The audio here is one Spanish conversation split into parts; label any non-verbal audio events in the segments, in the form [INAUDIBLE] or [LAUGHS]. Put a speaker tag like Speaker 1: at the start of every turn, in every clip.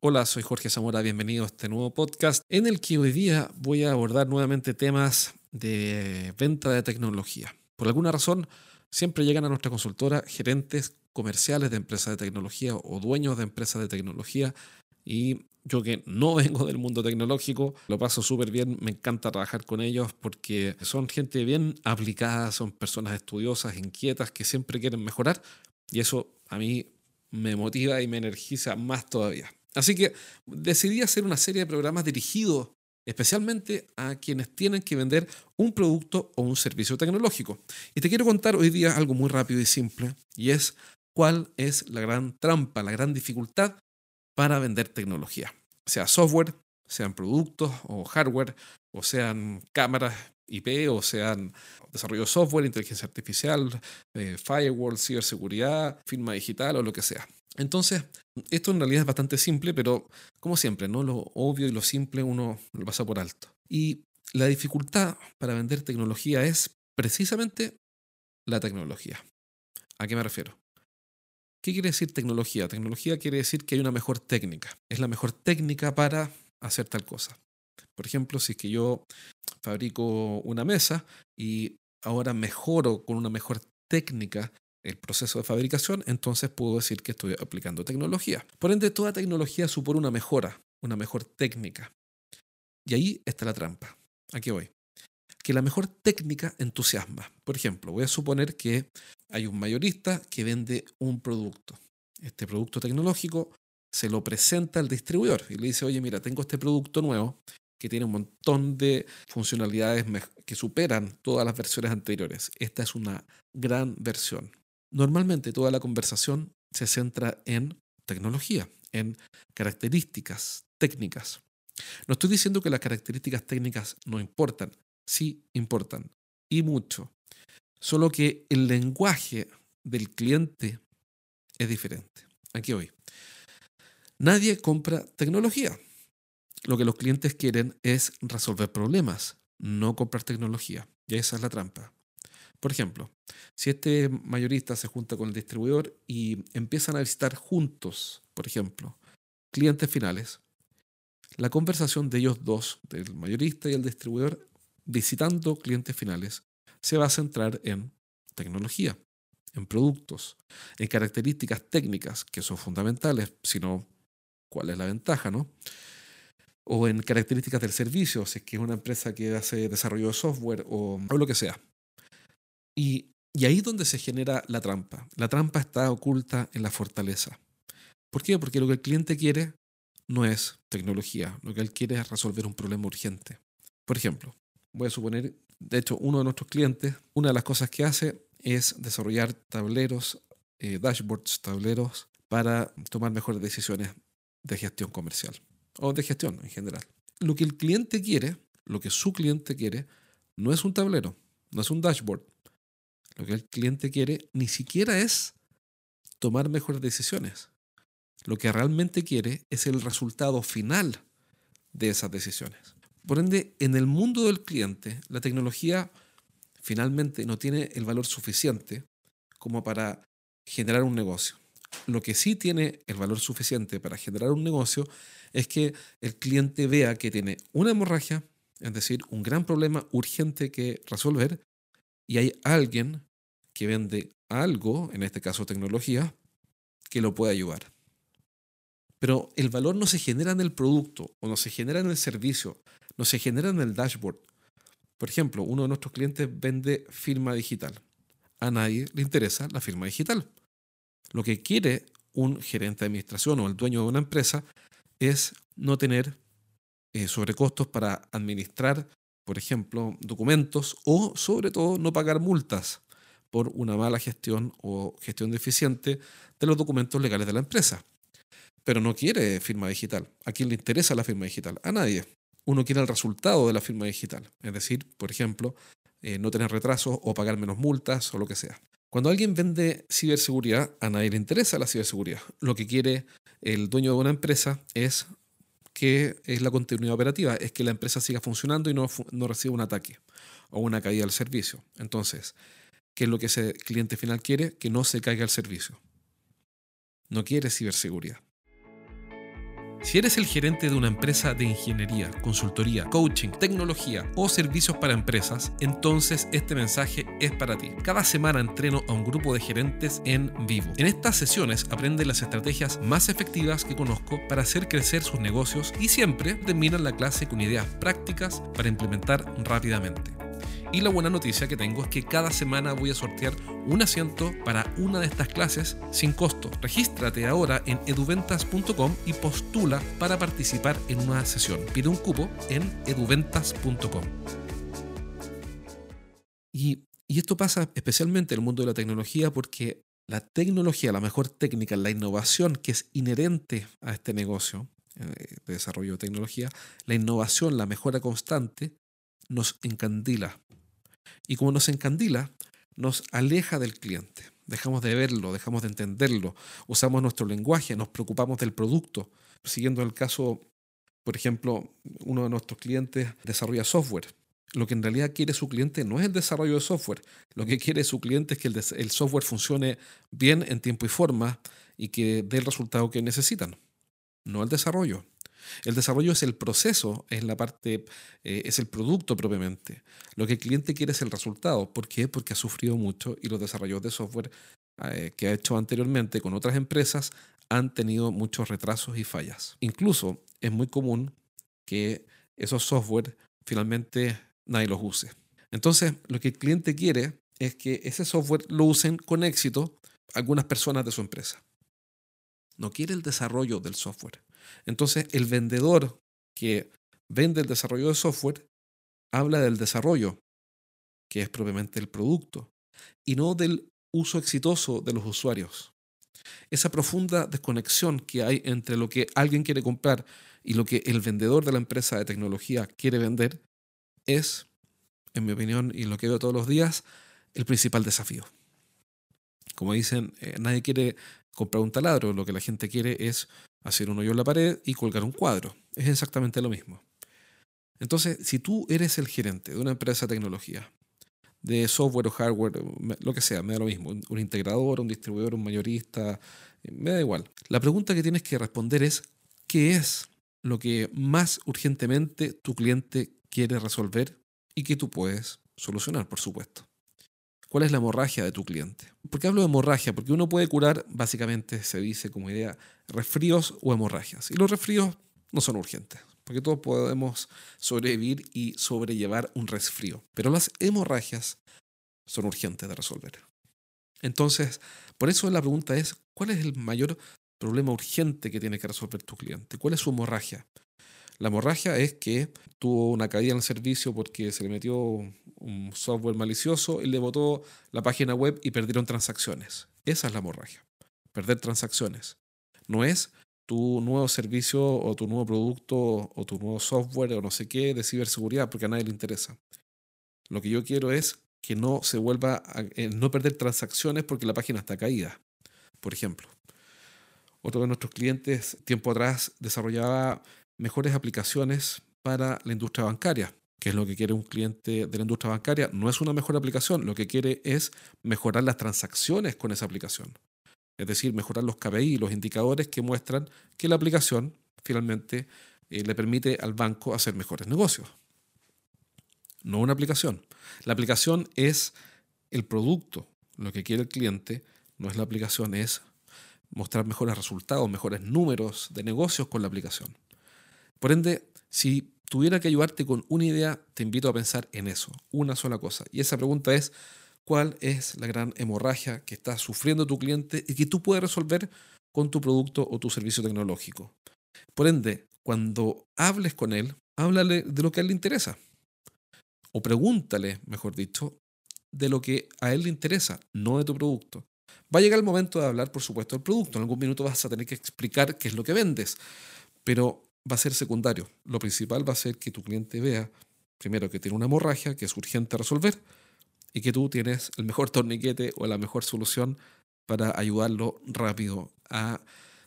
Speaker 1: Hola, soy Jorge Zamora, bienvenido a este nuevo podcast en el que hoy día voy a abordar nuevamente temas de venta de tecnología. Por alguna razón, siempre llegan a nuestra consultora gerentes comerciales de empresas de tecnología o dueños de empresas de tecnología y yo que no [LAUGHS] vengo del mundo tecnológico, lo paso súper bien, me encanta trabajar con ellos porque son gente bien aplicada, son personas estudiosas, inquietas, que siempre quieren mejorar y eso a mí me motiva y me energiza más todavía. Así que decidí hacer una serie de programas dirigidos especialmente a quienes tienen que vender un producto o un servicio tecnológico. Y te quiero contar hoy día algo muy rápido y simple, y es cuál es la gran trampa, la gran dificultad para vender tecnología, sea software, sean productos o hardware, o sean cámaras IP, o sean desarrollo de software, inteligencia artificial, eh, firewall, ciberseguridad, firma digital o lo que sea. Entonces, esto en realidad es bastante simple, pero como siempre, ¿no? Lo obvio y lo simple uno lo pasa por alto. Y la dificultad para vender tecnología es precisamente la tecnología. ¿A qué me refiero? ¿Qué quiere decir tecnología? Tecnología quiere decir que hay una mejor técnica. Es la mejor técnica para hacer tal cosa. Por ejemplo, si es que yo fabrico una mesa y ahora mejoro con una mejor técnica el proceso de fabricación, entonces puedo decir que estoy aplicando tecnología. Por ende, toda tecnología supone una mejora, una mejor técnica. Y ahí está la trampa. Aquí voy. Que la mejor técnica entusiasma. Por ejemplo, voy a suponer que hay un mayorista que vende un producto. Este producto tecnológico se lo presenta al distribuidor y le dice, oye, mira, tengo este producto nuevo que tiene un montón de funcionalidades que superan todas las versiones anteriores. Esta es una gran versión. Normalmente toda la conversación se centra en tecnología, en características técnicas. No estoy diciendo que las características técnicas no importan, sí importan, y mucho. Solo que el lenguaje del cliente es diferente. Aquí voy. Nadie compra tecnología. Lo que los clientes quieren es resolver problemas, no comprar tecnología. Y esa es la trampa. Por ejemplo, si este mayorista se junta con el distribuidor y empiezan a visitar juntos, por ejemplo, clientes finales, la conversación de ellos dos, del mayorista y el distribuidor, visitando clientes finales, se va a centrar en tecnología, en productos, en características técnicas que son fundamentales, sino cuál es la ventaja, ¿no? O en características del servicio, si es que es una empresa que hace desarrollo de software o, o lo que sea. Y, ahí es donde se genera la trampa. La trampa está oculta en la fortaleza. ¿Por qué? Porque lo que el cliente quiere no es tecnología, lo que él quiere es resolver un problema urgente. Por ejemplo, voy a suponer, de hecho, uno de nuestros clientes, una de las cosas que hace es desarrollar tableros, eh, dashboards, tableros para tomar mejores decisiones de gestión comercial o de gestión en general. Lo que el cliente quiere, lo que su cliente quiere, no es un tablero, no es un dashboard, lo que el cliente quiere ni siquiera es tomar mejores decisiones. Lo que realmente quiere es el resultado final de esas decisiones. Por ende, en el mundo del cliente, la tecnología finalmente no tiene el valor suficiente como para generar un negocio. Lo que sí tiene el valor suficiente para generar un negocio es que el cliente vea que tiene una hemorragia, es decir, un gran problema urgente que resolver, y hay alguien que vende algo, en este caso tecnología, que lo puede ayudar. Pero el valor no se genera en el producto o no se genera en el servicio, no se genera en el dashboard. Por ejemplo, uno de nuestros clientes vende firma digital. A nadie le interesa la firma digital. Lo que quiere un gerente de administración o el dueño de una empresa es no tener eh, sobrecostos para administrar, por ejemplo, documentos o sobre todo no pagar multas por una mala gestión o gestión deficiente de los documentos legales de la empresa. Pero no quiere firma digital. ¿A quién le interesa la firma digital? A nadie. Uno quiere el resultado de la firma digital. Es decir, por ejemplo, eh, no tener retrasos o pagar menos multas o lo que sea. Cuando alguien vende ciberseguridad, a nadie le interesa la ciberseguridad. Lo que quiere el dueño de una empresa es que es la continuidad operativa, es que la empresa siga funcionando y no, no reciba un ataque o una caída del servicio. Entonces, ¿Qué es lo que ese cliente final quiere? Que no se caiga el servicio. No quiere ciberseguridad. Si eres el gerente de una empresa de ingeniería, consultoría, coaching, tecnología o servicios para empresas, entonces este mensaje es para ti. Cada semana entreno a un grupo de gerentes en vivo. En estas sesiones aprende las estrategias más efectivas que conozco para hacer crecer sus negocios y siempre terminan la clase con ideas prácticas para implementar rápidamente. Y la buena noticia que tengo es que cada semana voy a sortear un asiento para una de estas clases sin costo. Regístrate ahora en eduventas.com y postula para participar en una sesión. Pide un cupo en eduventas.com. Y, esto pasa especialmente en el mundo de la tecnología porque la tecnología, la mejor técnica, la innovación que es inherente a este negocio eh, de desarrollo de tecnología, la innovación, la mejora constante, nos encandila. Y como nos encandila, nos aleja del cliente. Dejamos de verlo, dejamos de entenderlo, usamos nuestro lenguaje, nos preocupamos del producto. Siguiendo el caso, por ejemplo, uno de nuestros clientes desarrolla software. Lo que en realidad quiere su cliente no es el desarrollo de software. Lo que quiere su cliente es que el, software funcione bien en tiempo y forma y que dé el resultado que necesitan, no el desarrollo. El desarrollo es el proceso, es la parte, eh, es el producto propiamente. Lo que el cliente quiere es el resultado. ¿Por qué? Porque ha sufrido mucho y los desarrollos de software eh, que ha hecho anteriormente con otras empresas han tenido muchos retrasos y fallas. Incluso es muy común que esos software finalmente nadie los use. Entonces, lo que el cliente quiere es que ese software lo usen con éxito algunas personas de su empresa. No quiere el desarrollo del software. Entonces, el vendedor que vende el desarrollo de software habla del desarrollo, que es propiamente el producto, y no del uso exitoso de los usuarios. Esa profunda desconexión que hay entre lo que alguien quiere comprar y lo que el vendedor de la empresa de tecnología quiere vender es, en mi opinión y lo que veo todos los días, el principal desafío. Como dicen, eh, nadie quiere comprar un taladro, lo que la gente quiere es hacer un hoyo en la pared y colgar un cuadro. Es exactamente lo mismo. Entonces, si tú eres el gerente de una empresa de tecnología, de software o hardware, lo que sea, me da lo mismo, un integrador, un distribuidor, un mayorista, eh, me da igual. La pregunta que tienes que responder es, ¿qué es lo que más urgentemente tu cliente quiere resolver y que tú puedes solucionar, por supuesto? ¿Cuál es la hemorragia de tu cliente? ¿Por qué hablo de hemorragia? Porque uno puede curar, básicamente se dice como idea, resfríos o hemorragias. Y los resfríos no son urgentes, porque todos podemos sobrevivir y sobrellevar un resfrío. Pero las hemorragias son urgentes de resolver. Entonces, por eso la pregunta es, ¿cuál es el mayor problema urgente que tiene que resolver tu cliente? ¿Cuál es su hemorragia? La hemorragia es que tuvo una caída en el servicio porque se le metió un software malicioso y le botó la página web y perdieron transacciones. Esa es la hemorragia. Perder transacciones. No es tu nuevo servicio o tu nuevo producto o tu nuevo software o no sé qué de ciberseguridad porque a nadie le interesa. Lo que yo quiero es que no se vuelva a eh, no perder transacciones porque la página está caída. Por ejemplo, otro de nuestros clientes tiempo atrás desarrollaba mejores aplicaciones para la industria bancaria, que es lo que quiere un cliente de la industria bancaria. No es una mejor aplicación, lo que quiere es mejorar las transacciones con esa aplicación. Es decir, mejorar los KPI, los indicadores que muestran que la aplicación finalmente eh, le permite al banco hacer mejores negocios. No una aplicación. La aplicación es el producto. Lo que quiere el cliente no es la aplicación, es mostrar mejores resultados, mejores números de negocios con la aplicación. Por ende, si tuviera que ayudarte con una idea, te invito a pensar en eso, una sola cosa. Y esa pregunta es, ¿cuál es la gran hemorragia que está sufriendo tu cliente y que tú puedes resolver con tu producto o tu servicio tecnológico? Por ende, cuando hables con él, háblale de lo que a él le interesa. O pregúntale, mejor dicho, de lo que a él le interesa, no de tu producto. Va a llegar el momento de hablar, por supuesto, del producto. En algún minuto vas a tener que explicar qué es lo que vendes. Pero va a ser secundario. Lo principal va a ser que tu cliente vea, primero, que tiene una hemorragia que es urgente resolver y que tú tienes el mejor torniquete o la mejor solución para ayudarlo rápido a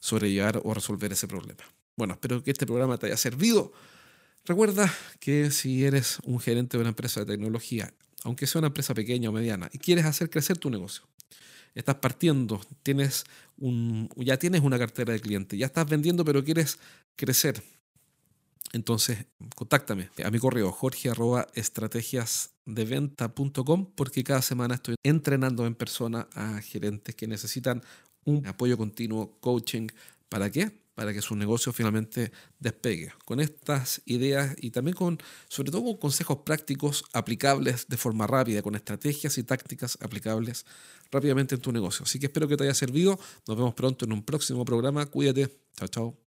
Speaker 1: sobrellevar o resolver ese problema. Bueno, espero que este programa te haya servido. Recuerda que si eres un gerente de una empresa de tecnología aunque sea una empresa pequeña o mediana, y quieres hacer crecer tu negocio. Estás partiendo, tienes un, ya tienes una cartera de clientes, ya estás vendiendo, pero quieres crecer. Entonces, contáctame a mi correo jorge.estrategiasdeventa.com porque cada semana estoy entrenando en persona a gerentes que necesitan un apoyo continuo, coaching. ¿Para qué? Para que su negocio finalmente despegue. Con estas ideas y también con, sobre todo con consejos prácticos aplicables de forma rápida, con estrategias y tácticas aplicables rápidamente en tu negocio. Así que espero que te haya servido. Nos vemos pronto en un próximo programa. Cuídate. Chao, chao.